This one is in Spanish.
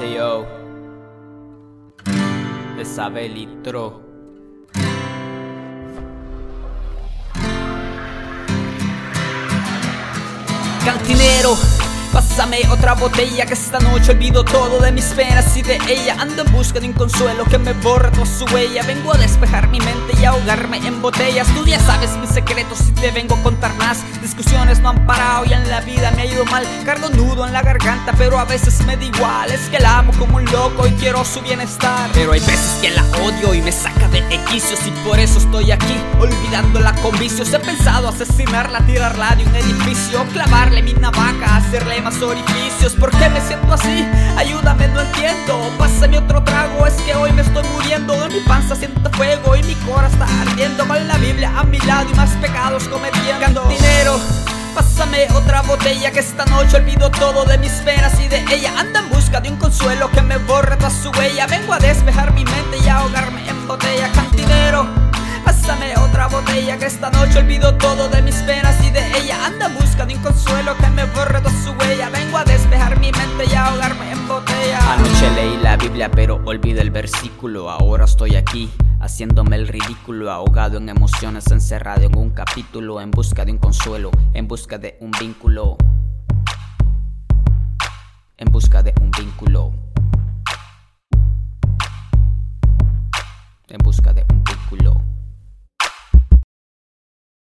Yo, de Sabelitro. Cantinero Pásame otra botella que esta noche olvido todo de mis penas y de ella. Ando en busca de un consuelo que me borre toda su huella. Vengo a despejar mi mente y ahogarme en botellas. Tú ya sabes mis secretos y te vengo a contar más. Discusiones no han parado y en la vida me ha ido mal. Cargo nudo en la garganta pero a veces me da igual. Es que como un loco y quiero su bienestar. Pero hay veces que la odio y me saca de equicios Y por eso estoy aquí olvidándola con vicios. He pensado asesinarla, tirarla de un edificio Clavarle mi navaja, hacerle más orificios. ¿Por qué me siento así? Ayúdame, no entiendo. Pásame otro trago, es que hoy me estoy muriendo. En mi panza siento fuego y mi corazón está ardiendo. Con la Biblia a mi lado y más pecados cometiendo Otra botella que esta noche olvido todo de mis penas y de ella. Anda en busca de un consuelo que me borre toda su huella. Vengo a despejar mi mente y ahogarme en botella. Cantinero Pásame otra botella que esta noche olvido todo de mis penas y de ella. Anda en busca de un consuelo que me borre toda su huella. Vengo a despejar mi mente y ahogarme en botella. Anoche leí la Biblia pero olvidé el versículo. Ahora estoy aquí haciéndome el ridículo Ahogado en emociones, encerrado en un capítulo En busca de un consuelo, en busca de un vínculo. En busca de un vínculo. En busca de